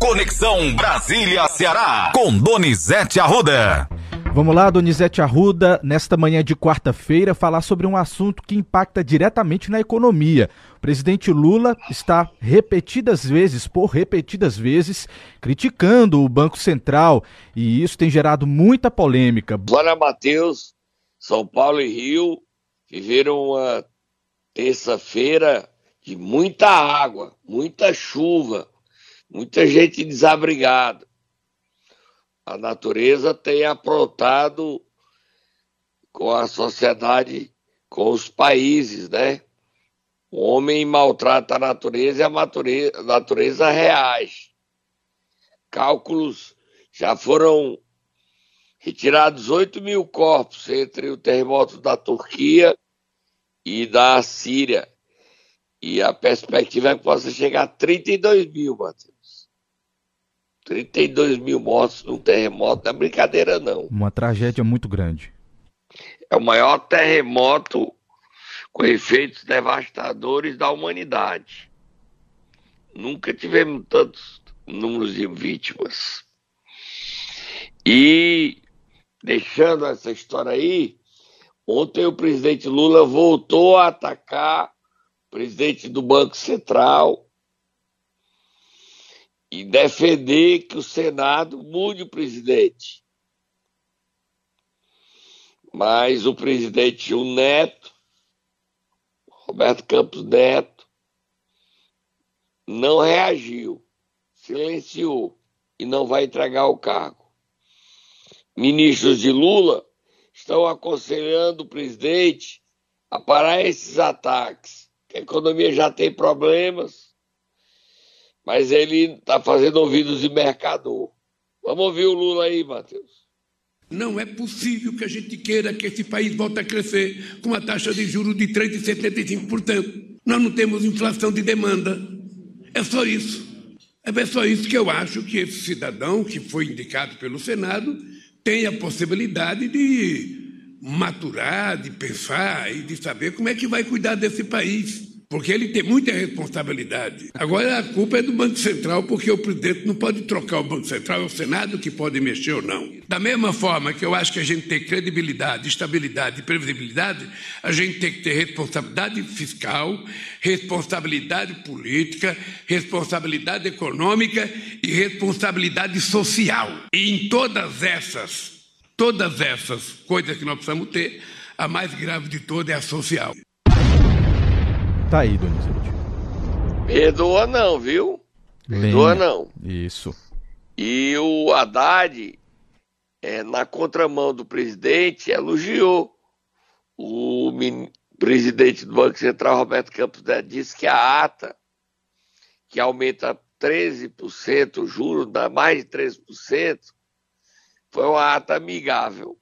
Conexão Brasília-Ceará, com Donizete Arruda. Vamos lá, Donizete Arruda, nesta manhã de quarta-feira, falar sobre um assunto que impacta diretamente na economia. O presidente Lula está repetidas vezes, por repetidas vezes, criticando o Banco Central e isso tem gerado muita polêmica. Bora, Matheus, São Paulo e Rio viveram uma terça-feira de muita água, muita chuva, muita gente desabrigada. A natureza tem aprontado com a sociedade, com os países, né? O homem maltrata a natureza e a natureza, a natureza reage. Cálculos já foram retirados 8 mil corpos entre o terremoto da Turquia e da Síria. E a perspectiva é que possa chegar a 32 mil, Matheus. 32 mil mortos num terremoto não é brincadeira, não. Uma tragédia muito grande. É o maior terremoto com efeitos devastadores da humanidade. Nunca tivemos tantos números de vítimas. E, deixando essa história aí, ontem o presidente Lula voltou a atacar presidente do Banco Central, e defender que o Senado mude o presidente. Mas o presidente, o Neto, Roberto Campos Neto, não reagiu, silenciou e não vai entregar o cargo. Ministros de Lula estão aconselhando o presidente a parar esses ataques a economia já tem problemas, mas ele está fazendo ouvidos de mercador. Vamos ouvir o Lula aí, Matheus. Não é possível que a gente queira que esse país volte a crescer com uma taxa de juros de 3,75%. Nós não temos inflação de demanda. É só isso. É só isso que eu acho que esse cidadão que foi indicado pelo Senado tem a possibilidade de maturar, de pensar e de saber como é que vai cuidar desse país. Porque ele tem muita responsabilidade. Agora a culpa é do Banco Central, porque o presidente não pode trocar o Banco Central, é o Senado que pode mexer ou não. Da mesma forma que eu acho que a gente tem credibilidade, estabilidade e previsibilidade, a gente tem que ter responsabilidade fiscal, responsabilidade política, responsabilidade econômica e responsabilidade social. E em todas essas todas essas coisas que nós precisamos ter, a mais grave de todas é a social. Tá aí, Donizete. Perdoa não, viu? Perdoa não. Isso. E o Haddad, é, na contramão do presidente, elogiou o presidente do Banco Central, Roberto Campos Neto, disse que a ata, que aumenta 13% o juro, dá mais de 13%, foi uma ata amigável.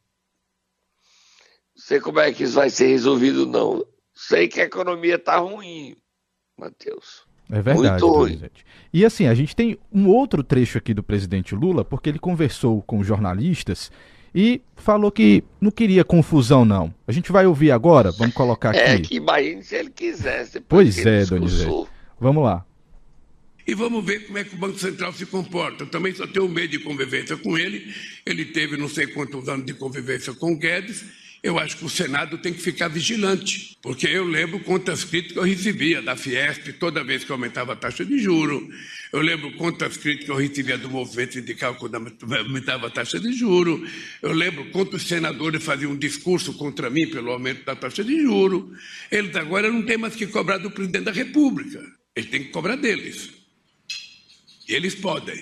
Não sei como é que isso vai ser resolvido, não. Sei que a economia está ruim, Matheus. É verdade, Muito ruim. E assim, a gente tem um outro trecho aqui do presidente Lula, porque ele conversou com jornalistas e falou que não queria confusão, não. A gente vai ouvir agora, vamos colocar é, aqui. É, que imagine se ele quisesse. Pois é, Donizete. Vamos lá. E vamos ver como é que o Banco Central se comporta. Eu também só tenho medo de convivência com ele. Ele teve não sei quantos anos de convivência com o Guedes eu acho que o Senado tem que ficar vigilante, porque eu lembro quantas críticas eu recebia da Fiesp toda vez que aumentava a taxa de juro. Eu lembro quantas críticas eu recebia do movimento sindical quando aumentava a taxa de juro. Eu lembro quantos senadores faziam um discurso contra mim pelo aumento da taxa de juro. Eles agora não têm mais que cobrar do presidente da República. Eles têm que cobrar deles. E eles podem.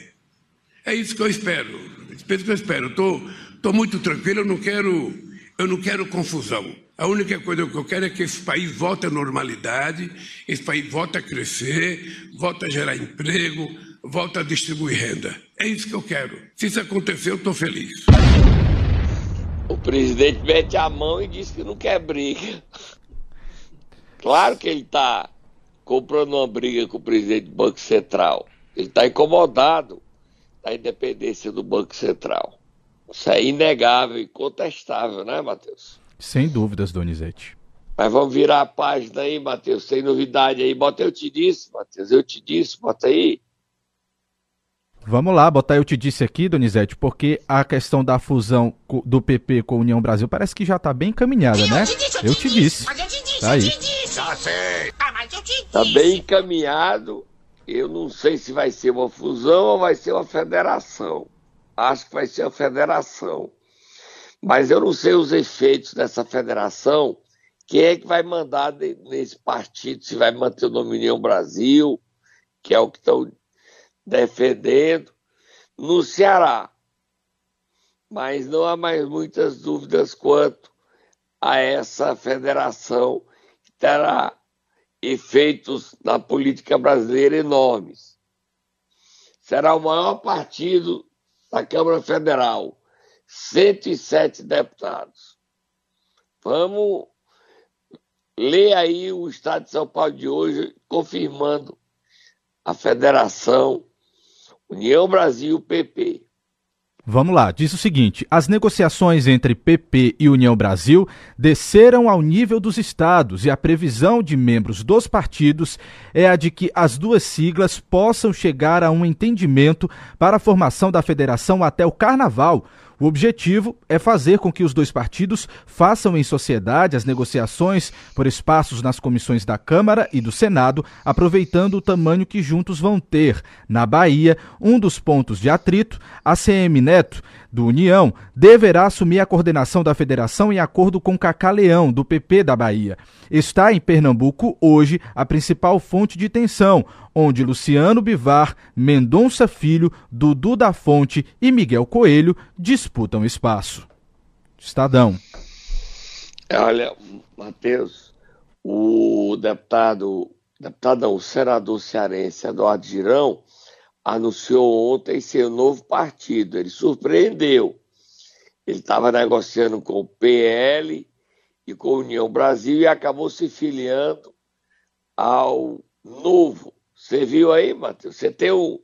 É isso que eu espero. É isso que eu espero. Estou muito tranquilo, eu não quero eu não quero confusão. A única coisa que eu quero é que esse país volte à normalidade, esse país volte a crescer, volte a gerar emprego, volte a distribuir renda. É isso que eu quero. Se isso acontecer, eu estou feliz. O presidente mete a mão e diz que não quer briga. Claro que ele está comprando uma briga com o presidente do Banco Central. Ele está incomodado da independência do Banco Central. Isso é inegável e contestável, né, Matheus? Sem dúvidas, Donizete. Mas vamos virar a página aí, Matheus. Tem novidade aí. Bota eu te disse, Matheus. Eu te disse, bota aí. Vamos lá, botar eu te disse aqui, Donizete, porque a questão da fusão do PP com a União Brasil parece que já está bem encaminhada, né? Eu te disse. Tá aí. Tá bem encaminhado. Eu não sei se vai ser uma fusão ou vai ser uma federação. Acho que vai ser uma federação. Mas eu não sei os efeitos dessa federação. Quem é que vai mandar nesse partido? Se vai manter o nome União Brasil, que é o que estão defendendo, no Ceará. Mas não há mais muitas dúvidas quanto a essa federação que terá efeitos na política brasileira enormes. Será o maior partido da Câmara Federal, 107 deputados. Vamos ler aí o Estado de São Paulo de hoje, confirmando a federação União Brasil PP. Vamos lá, diz o seguinte: as negociações entre PP e União Brasil desceram ao nível dos estados e a previsão de membros dos partidos é a de que as duas siglas possam chegar a um entendimento para a formação da federação até o carnaval o objetivo é fazer com que os dois partidos façam em sociedade as negociações por espaços nas comissões da Câmara e do Senado, aproveitando o tamanho que juntos vão ter. Na Bahia, um dos pontos de atrito, a CM Neto do União, deverá assumir a coordenação da federação em acordo com Cacá Leão, do PP da Bahia. Está em Pernambuco hoje a principal fonte de tensão, onde Luciano Bivar, Mendonça Filho, Dudu da Fonte e Miguel Coelho disputam espaço. Estadão. Olha, Matheus, o deputado, deputado o senador cearense Eduardo Girão anunciou ontem seu novo partido. Ele surpreendeu. Ele estava negociando com o PL e com a União Brasil e acabou se filiando ao Novo. Você viu aí, Matheus? Você tem o,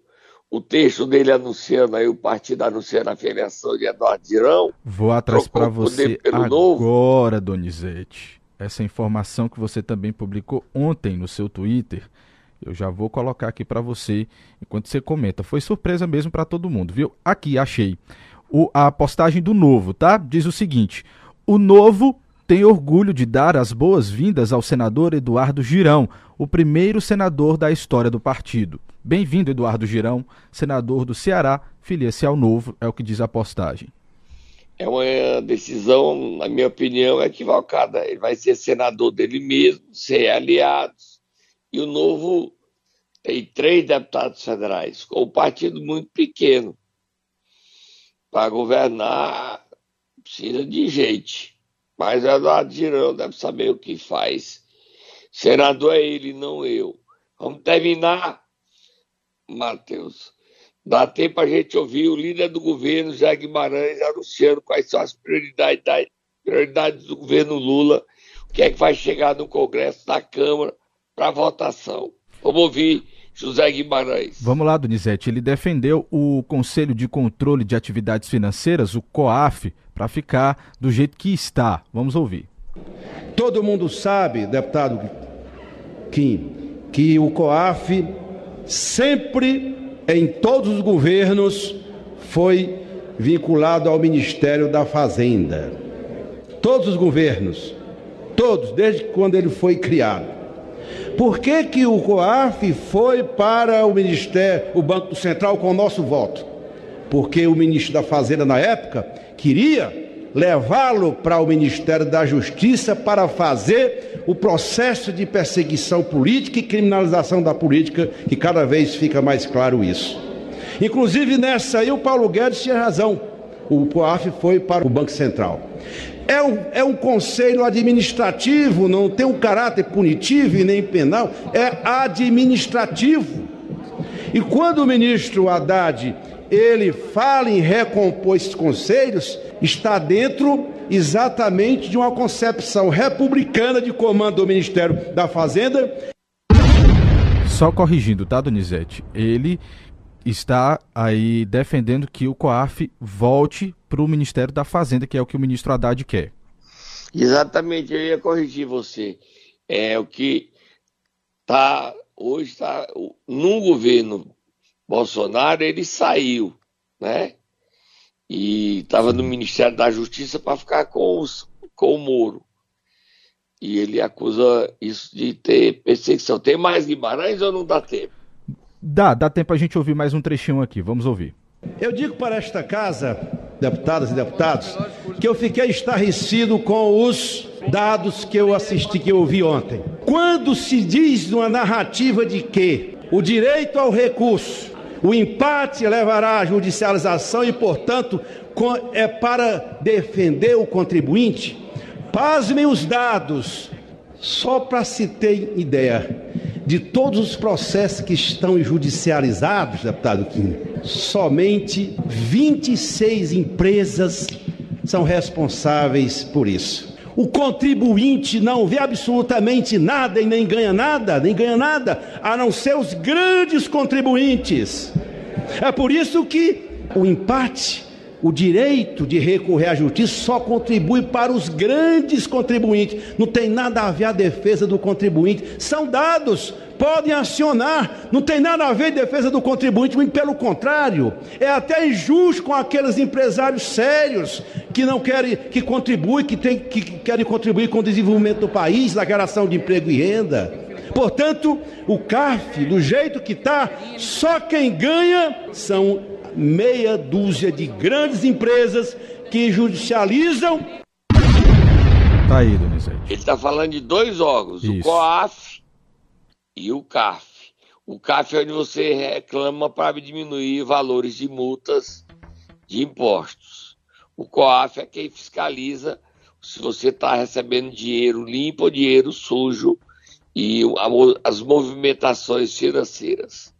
o texto dele anunciando aí, o partido anunciando a filiação de Eduardo Girão? Vou atrás para você agora, novo. Donizete. Essa informação que você também publicou ontem no seu Twitter eu já vou colocar aqui para você enquanto você comenta. Foi surpresa mesmo para todo mundo, viu? Aqui achei o, a postagem do Novo, tá? Diz o seguinte: o Novo tem orgulho de dar as boas-vindas ao senador Eduardo Girão, o primeiro senador da história do partido. Bem-vindo, Eduardo Girão, senador do Ceará, filia-se ao Novo, é o que diz a postagem. É uma decisão, na minha opinião, equivocada. Ele vai ser senador dele mesmo, ser aliados e o Novo tem três deputados federais, com um partido muito pequeno. Para governar, precisa de gente. Mas o Eduardo Girão deve saber o que faz. Senador é ele, não eu. Vamos terminar, Matheus. Dá tempo a gente ouvir o líder do governo, Zé Guimarães, anunciando quais são as prioridades, prioridades do governo Lula, o que é que vai chegar no Congresso, na Câmara, para votação. Vamos ouvir José Guimarães. Vamos lá, Donizete. Ele defendeu o Conselho de Controle de Atividades Financeiras, o COAF, para ficar do jeito que está. Vamos ouvir. Todo mundo sabe, deputado Kim, que o COAF sempre, em todos os governos, foi vinculado ao Ministério da Fazenda. Todos os governos, todos, desde quando ele foi criado. Por que, que o COAF foi para o Ministério, o Banco Central com o nosso voto? Porque o ministro da Fazenda na época queria levá-lo para o Ministério da Justiça para fazer o processo de perseguição política e criminalização da política, que cada vez fica mais claro isso. Inclusive nessa aí o Paulo Guedes tinha razão. O COAF foi para o Banco Central. É um, é um conselho administrativo, não tem um caráter punitivo e nem penal, é administrativo. E quando o ministro Haddad ele fala em recompor esses conselhos, está dentro exatamente de uma concepção republicana de comando do Ministério da Fazenda. Só corrigindo, tá, Donizete? Ele está aí defendendo que o COAF volte para o Ministério da Fazenda, que é o que o ministro Haddad quer. Exatamente, eu ia corrigir você. É o que está hoje está num governo Bolsonaro, ele saiu, né? E estava no Ministério da Justiça para ficar com, os, com o Moro. E ele acusa isso de ter perseguição. Tem mais Guimarães ou não dá tempo? Dá, dá tempo a gente ouvir mais um trechinho aqui. Vamos ouvir. Eu digo para esta casa, deputadas e deputados, que eu fiquei estarrecido com os dados que eu assisti, que eu ouvi ontem. Quando se diz numa narrativa de que o direito ao recurso, o empate levará à judicialização e, portanto, é para defender o contribuinte, pasmem os dados, só para se ter ideia de todos os processos que estão judicializados, deputado Kim, somente 26 empresas são responsáveis por isso. O contribuinte não vê absolutamente nada e nem ganha nada, nem ganha nada, a não ser os grandes contribuintes. É por isso que o empate o direito de recorrer à justiça só contribui para os grandes contribuintes. Não tem nada a ver a defesa do contribuinte. São dados, podem acionar. Não tem nada a ver a defesa do contribuinte, muito pelo contrário. É até injusto com aqueles empresários sérios que não querem, que contribuem, que, tem, que querem contribuir com o desenvolvimento do país, na geração de emprego e renda. Portanto, o CAF, do jeito que está, só quem ganha são meia dúzia de grandes empresas que judicializam. Tá aí, Donizete. Ele está falando de dois órgãos, Isso. o COAF e o CAF. O CAF é onde você reclama para diminuir valores de multas de impostos. O COAF é quem fiscaliza se você está recebendo dinheiro limpo ou dinheiro sujo e as movimentações financeiras.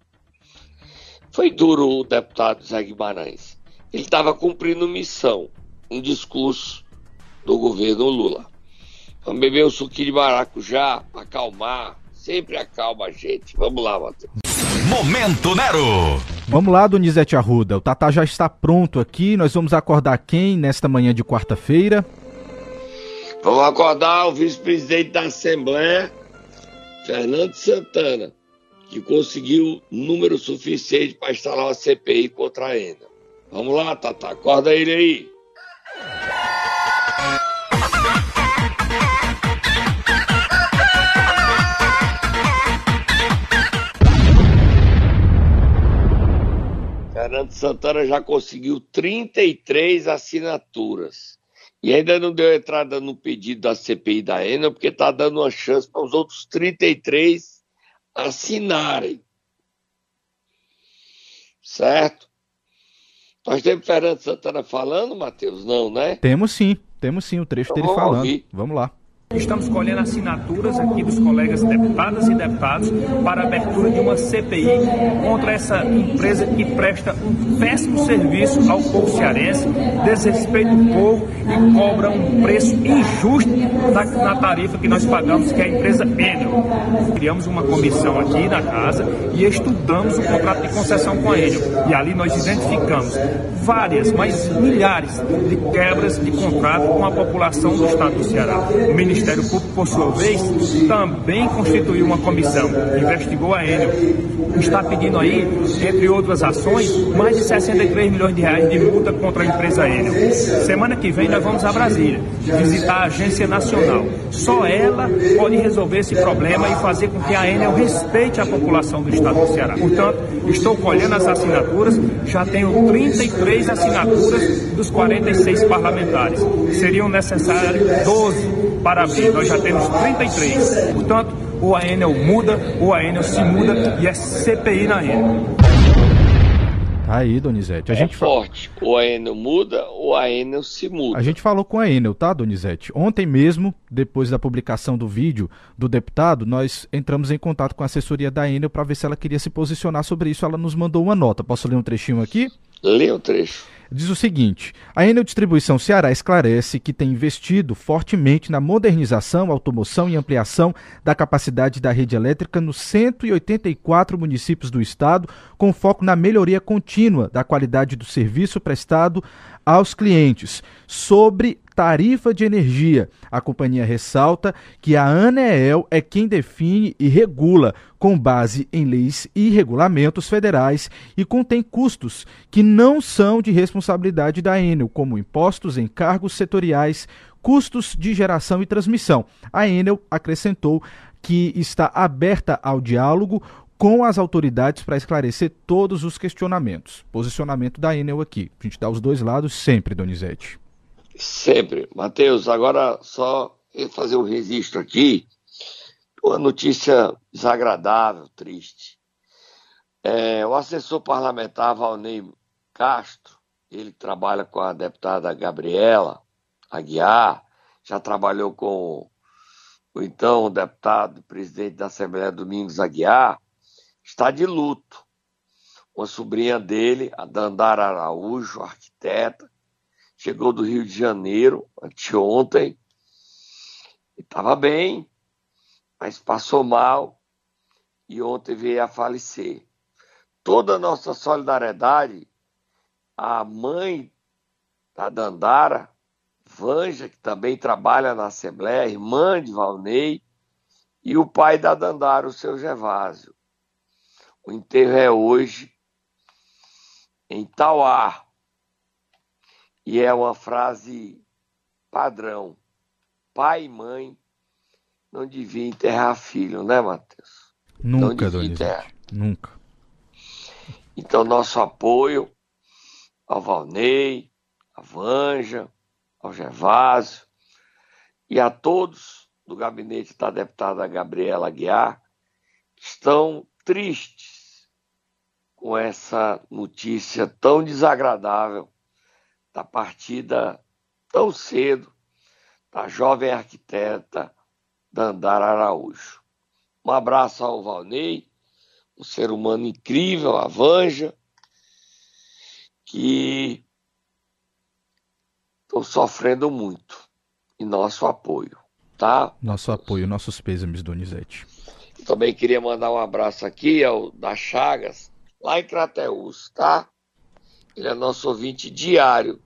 Foi duro o deputado Zé Guimarães. Ele estava cumprindo missão, um discurso do governo Lula. Vamos beber um suquinho de maracujá, acalmar, sempre acalma a gente. Vamos lá, Matheus. Momento Nero! Vamos lá, Donizete Arruda. O Tatá já está pronto aqui. Nós vamos acordar quem nesta manhã de quarta-feira? Vamos acordar o vice-presidente da Assembleia, Fernando Santana que conseguiu número suficiente para instalar uma CPI contra a ENA. Vamos lá, Tata, acorda ele aí. Fernando Santana já conseguiu 33 assinaturas. E ainda não deu entrada no pedido da CPI da ENA, porque está dando uma chance para os outros 33 assinarem. Certo? Nós temos Fernando Santana falando, Matheus? Não, né? Temos sim, temos sim o trecho então, dele falando. Ouvir. Vamos lá. Estamos colhendo assinaturas aqui dos colegas deputadas e deputados para a abertura de uma CPI contra essa empresa que presta um péssimo serviço ao povo cearense, desrespeita o povo e cobra um preço injusto na, na tarifa que nós pagamos, que é a empresa Enel. Criamos uma comissão aqui na casa e estudamos o contrato de concessão com a Enel. E ali nós identificamos várias, mas milhares de quebras de contrato com a população do estado do Ceará. O Ministério Público, por sua vez, também constituiu uma comissão, investigou a Enel. Está pedindo aí, entre outras ações, mais de 63 milhões de reais de multa contra a empresa Enel. Semana que vem nós vamos a Brasília visitar a agência nacional. Só ela pode resolver esse problema e fazer com que a Enel respeite a população do estado do Ceará. Portanto, estou colhendo as assinaturas, já tenho 33 assinaturas dos 46 parlamentares. Seriam necessários 12 para abrir. Nós já temos 33. Portanto, ou a Enel muda, ou a Enel se muda e é CPI na Enel. Tá aí, Donizete. A é gente forte. Fa... Ou a Enel muda, ou a Enel se muda. A gente falou com a Enel, tá, Donizete? Ontem mesmo, depois da publicação do vídeo do deputado, nós entramos em contato com a assessoria da Enel para ver se ela queria se posicionar sobre isso. Ela nos mandou uma nota. Posso ler um trechinho aqui? Lê o trecho diz o seguinte: a Enel Distribuição Ceará esclarece que tem investido fortemente na modernização, automoção e ampliação da capacidade da rede elétrica nos 184 municípios do estado, com foco na melhoria contínua da qualidade do serviço prestado aos clientes. Sobre tarifa de energia. A companhia ressalta que a ANEEL é quem define e regula com base em leis e regulamentos federais e contém custos que não são de responsabilidade da Enel, como impostos, encargos setoriais, custos de geração e transmissão. A Enel acrescentou que está aberta ao diálogo com as autoridades para esclarecer todos os questionamentos. Posicionamento da Enel aqui. A gente dá os dois lados sempre, Donizete. Sempre. Matheus, agora só fazer um registro aqui. Uma notícia desagradável, triste. É, o assessor parlamentar Valnei Castro, ele trabalha com a deputada Gabriela Aguiar, já trabalhou com o então deputado presidente da Assembleia Domingos Aguiar, está de luto. Uma sobrinha dele, a Dandara Araújo, arquiteta, chegou do Rio de Janeiro anteontem e estava bem, mas passou mal e ontem veio a falecer. Toda a nossa solidariedade à mãe da Dandara, Vanja, que também trabalha na Assembleia, irmã de Valnei, e o pai da Dandara, o seu Gervásio. O enterro é hoje em Tauá. E é uma frase padrão. Pai e mãe não deviam enterrar filho, né, Matheus? Nunca, Donizete. Nunca. Então, nosso apoio ao Valnei, à Vanja, ao Gervásio e a todos do gabinete da deputada Gabriela Guiar, que estão tristes com essa notícia tão desagradável da partida tão cedo da jovem arquiteta Dandara Araújo. Um abraço ao Valnei, um ser humano incrível, a Vanja, que estão sofrendo muito. E nosso apoio, tá? Nosso apoio, nossos pêsames, Donizete. Também queria mandar um abraço aqui ao da Chagas, lá em Crateús, tá? Ele é nosso ouvinte diário.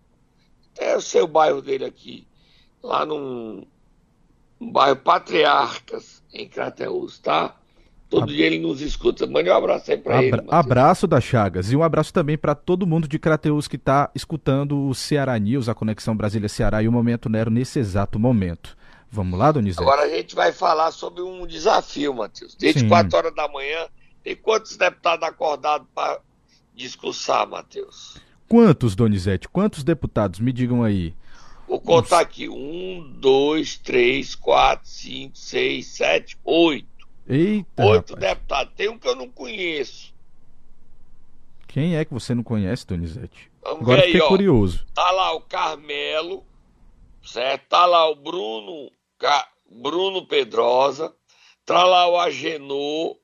É o seu bairro dele aqui, lá num, num bairro Patriarcas, em Crateús, tá? Todo dia ele nos escuta. Mande um abraço aí Abra ele. Matheus. Abraço da Chagas. E um abraço também para todo mundo de Crateus que está escutando o Ceará News, a Conexão Brasília-Ceará e o Momento Nero nesse exato momento. Vamos lá, Donizete? Agora a gente vai falar sobre um desafio, Matheus. Desde Sim. 4 horas da manhã, tem quantos deputados acordados para discursar, Matheus? Quantos, Donizete? Quantos deputados? Me digam aí. Vou contar aqui. Um, dois, três, quatro, cinco, seis, sete, oito. Eita, Oito rapaz. deputados. Tem um que eu não conheço. Quem é que você não conhece, Donizete? Vamos Agora fiquei aí, curioso. Tá lá o Carmelo, certo? Tá lá o Bruno, Bruno Pedrosa, tá lá o Agenor.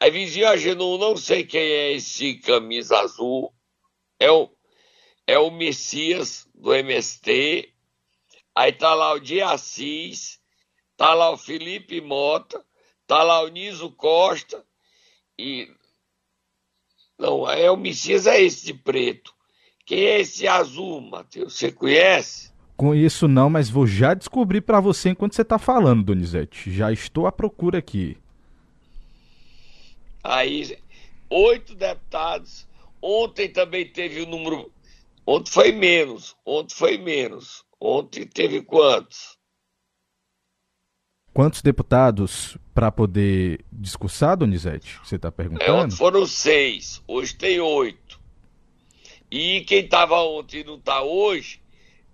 Aí vizinho Agenor, não sei quem é esse camisa azul. É o, é o Messias do MST. Aí tá lá o Diassis, tá lá o Felipe Mota, Tá lá o Niso Costa e. Não, é o Messias é esse de preto. Quem é esse azul, Matheus? Você conhece? Conheço não, mas vou já descobrir para você enquanto você tá falando, Donizete. Já estou à procura aqui. Aí, oito deputados. Ontem também teve o número. Ontem foi menos. Ontem foi menos. Ontem teve quantos? Quantos deputados para poder discursar, Donizete? Você está perguntando? É, foram seis, hoje tem oito. E quem estava ontem e não está hoje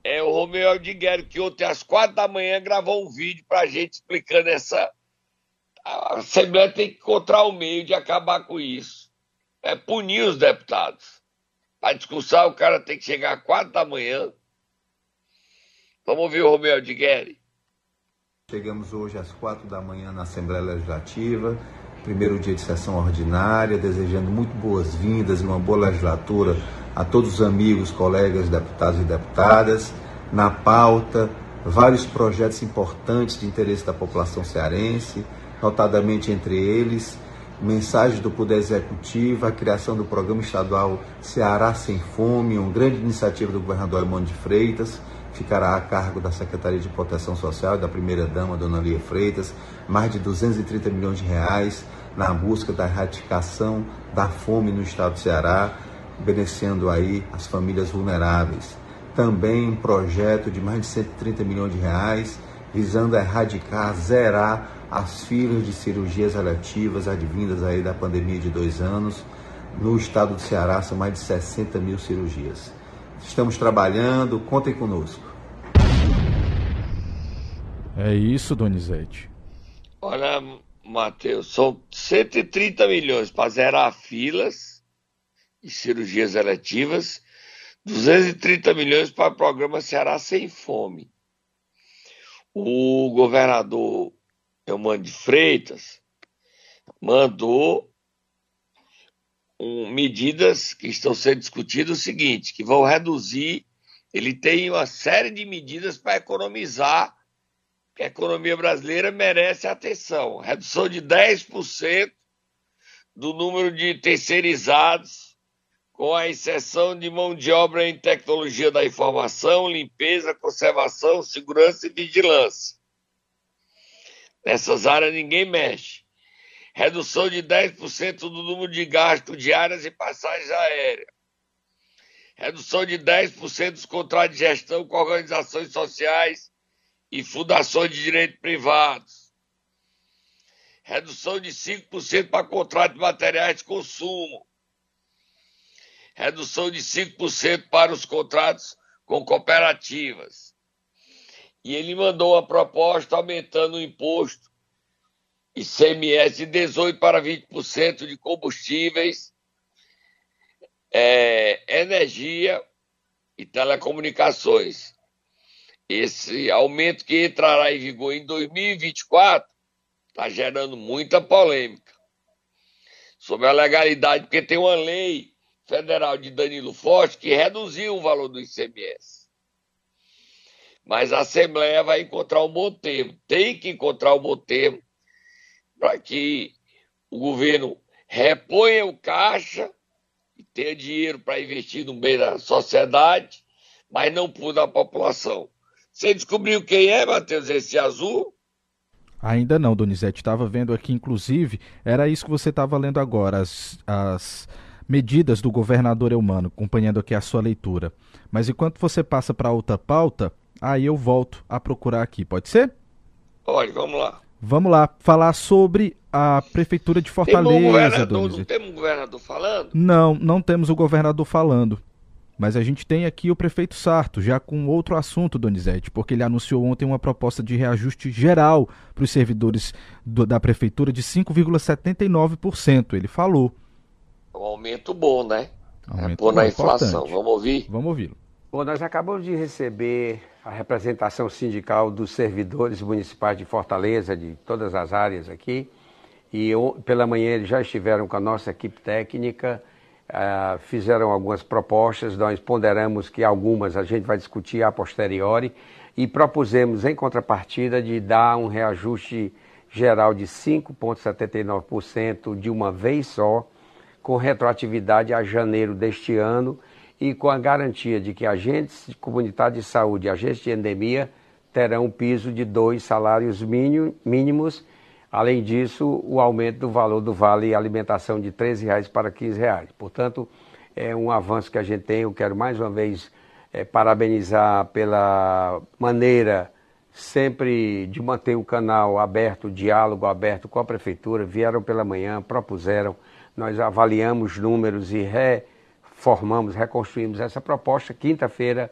é o Romeu Aldiguero, que ontem às quatro da manhã gravou um vídeo para a gente explicando essa. A Assembleia tem que encontrar o meio de acabar com isso. É punir os deputados. Para discussão, o cara tem que chegar às quatro da manhã. Vamos ouvir o Romeu Aldigueri. Chegamos hoje às quatro da manhã na Assembleia Legislativa, primeiro dia de sessão ordinária, desejando muito boas-vindas e uma boa legislatura a todos os amigos, colegas, deputados e deputadas. Na pauta, vários projetos importantes de interesse da população cearense, notadamente entre eles, mensagem do Poder Executivo, a criação do Programa Estadual Ceará Sem Fome, uma grande iniciativa do governador Armando de Freitas, ficará a cargo da Secretaria de Proteção Social e da primeira-dama, Dona Lia Freitas, mais de 230 milhões de reais na busca da erradicação da fome no estado do Ceará, beneficiando aí as famílias vulneráveis. Também um projeto de mais de 130 milhões de reais, visando erradicar, zerar as filas de cirurgias eletivas advindas aí da pandemia de dois anos. No estado do Ceará são mais de 60 mil cirurgias. Estamos trabalhando, contem conosco. É isso, Donizete. Olha, Matheus, são 130 milhões para zerar filas e cirurgias eletivas, 230 milhões para o programa Ceará Sem Fome. O governador Eumano de Freitas mandou um, medidas que estão sendo discutidas o seguinte, que vão reduzir, ele tem uma série de medidas para economizar que a economia brasileira merece atenção. Redução de 10% do número de terceirizados, com a exceção de mão de obra em tecnologia da informação, limpeza, conservação, segurança e vigilância. Nessas áreas ninguém mexe. Redução de 10% do número de gastos diárias e passagens aéreas. Redução de 10% dos contratos de gestão com organizações sociais e fundações de direito privados. Redução de 5% para contratos de materiais de consumo. Redução de 5% para os contratos com cooperativas. E ele mandou uma proposta aumentando o imposto ICMS de 18% para 20% de combustíveis, é, energia e telecomunicações esse aumento que entrará em vigor em 2024 está gerando muita polêmica sobre a legalidade, porque tem uma lei federal de Danilo Forte que reduziu o valor do ICMS. Mas a Assembleia vai encontrar um bom termo, tem que encontrar um bom termo para que o governo reponha o caixa e tenha dinheiro para investir no bem da sociedade, mas não por da população. Você descobriu quem é, Matheus, esse azul? Ainda não, Donizete. Estava vendo aqui, inclusive, era isso que você estava lendo agora, as, as medidas do governador Eumano, acompanhando aqui a sua leitura. Mas enquanto você passa para outra pauta, aí eu volto a procurar aqui, pode ser? Pode, vamos lá. Vamos lá, falar sobre a Prefeitura de Fortaleza, tem um Não temos um governador falando? Não, não temos o governador falando. Mas a gente tem aqui o prefeito Sarto, já com outro assunto, Donizete, porque ele anunciou ontem uma proposta de reajuste geral para os servidores do, da prefeitura de 5,79%. Ele falou. Um aumento bom, né? Aumento é pôr na inflação. Importante. Vamos ouvir? Vamos ouvi-lo. Bom, nós acabamos de receber a representação sindical dos servidores municipais de Fortaleza, de todas as áreas aqui. E eu, pela manhã eles já estiveram com a nossa equipe técnica Uh, fizeram algumas propostas, nós ponderamos que algumas a gente vai discutir a posteriori e propusemos, em contrapartida, de dar um reajuste geral de 5,79% de uma vez só, com retroatividade a janeiro deste ano e com a garantia de que agentes de comunidade de saúde e agentes de endemia terão um piso de dois salários mínimos Além disso, o aumento do valor do vale alimentação de R$ reais para R$ reais. Portanto, é um avanço que a gente tem. Eu quero mais uma vez é, parabenizar pela maneira sempre de manter o canal aberto, o diálogo aberto com a prefeitura. Vieram pela manhã, propuseram, nós avaliamos números e reformamos, reconstruímos essa proposta. Quinta-feira,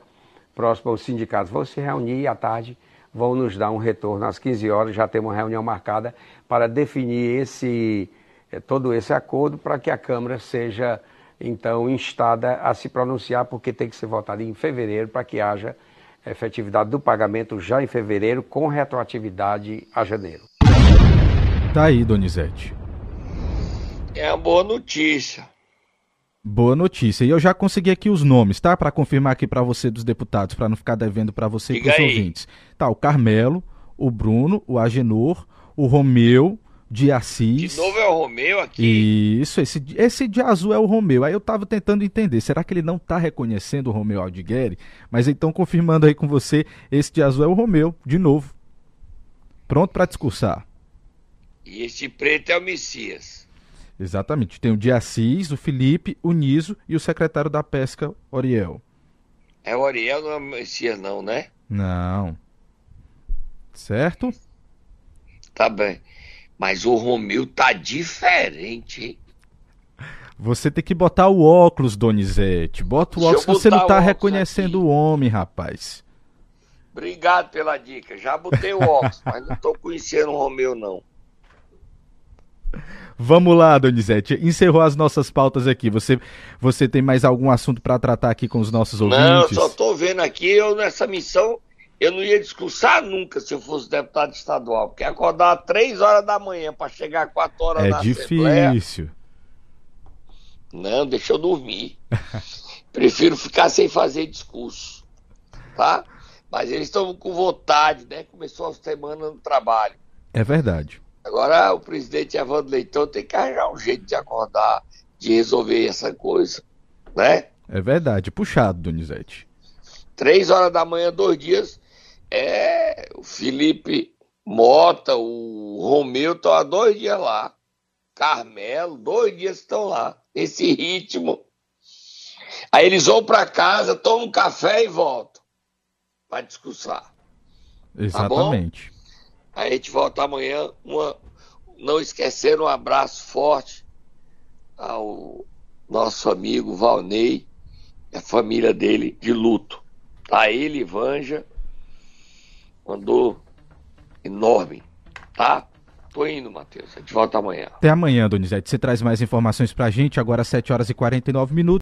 próximo os sindicatos vão se reunir à tarde vão nos dar um retorno às 15 horas, já temos uma reunião marcada para definir esse, eh, todo esse acordo para que a Câmara seja então instada a se pronunciar, porque tem que ser votado em fevereiro para que haja efetividade do pagamento já em fevereiro, com retroatividade a janeiro. Tá aí, Donizete. É uma boa notícia. Boa notícia. E eu já consegui aqui os nomes, tá? Para confirmar aqui para você dos deputados, para não ficar devendo para você e para os ouvintes. Tá, o Carmelo, o Bruno, o Agenor, o Romeu, de Assis. De novo é o Romeu aqui. Isso, esse, esse de azul é o Romeu. Aí eu tava tentando entender, será que ele não tá reconhecendo o Romeu Aldigueri? Mas então, confirmando aí com você, esse de azul é o Romeu, de novo. Pronto para discursar. E esse preto é o Messias. Exatamente. Tem o de Assis, o Felipe, o Niso e o secretário da Pesca, Oriel. É o Oriel, não é o Messias, não, né? Não. Certo? Tá bem. Mas o Romeu tá diferente, hein? Você tem que botar o óculos, Donizete. Bota o óculos, você não tá reconhecendo aqui. o homem, rapaz. Obrigado pela dica. Já botei o óculos, mas não tô conhecendo o Romeu, não. Vamos lá, Donizete. Encerrou as nossas pautas aqui. Você, você tem mais algum assunto para tratar aqui com os nossos ouvintes? Não, eu só tô vendo aqui, eu nessa missão eu não ia discursar nunca se eu fosse deputado estadual, porque acordar três horas da manhã para chegar quatro horas é na difícil. Assembleia, não, deixa eu dormir. Prefiro ficar sem fazer discurso, tá? Mas eles estão com vontade, né? Começou a semana no trabalho. É verdade. Agora o presidente Evandro Leitão tem que arranjar um jeito de acordar, de resolver essa coisa, né? É verdade, puxado, Donizete. Três horas da manhã, dois dias, é, o Felipe Mota, o Romeu estão há dois dias lá. Carmelo, dois dias estão lá. Nesse ritmo. Aí eles vão para casa, tomam um café e voltam para discursar. Exatamente. Tá a gente volta amanhã. Uma, não esquecer um abraço forte ao nosso amigo Valnei e a família dele de luto. A ele, Vanja, mandou enorme, tá? Tô indo, Matheus. A gente volta amanhã. Até amanhã, Donizete. Você traz mais informações pra gente, agora às 7 horas e 49 minutos.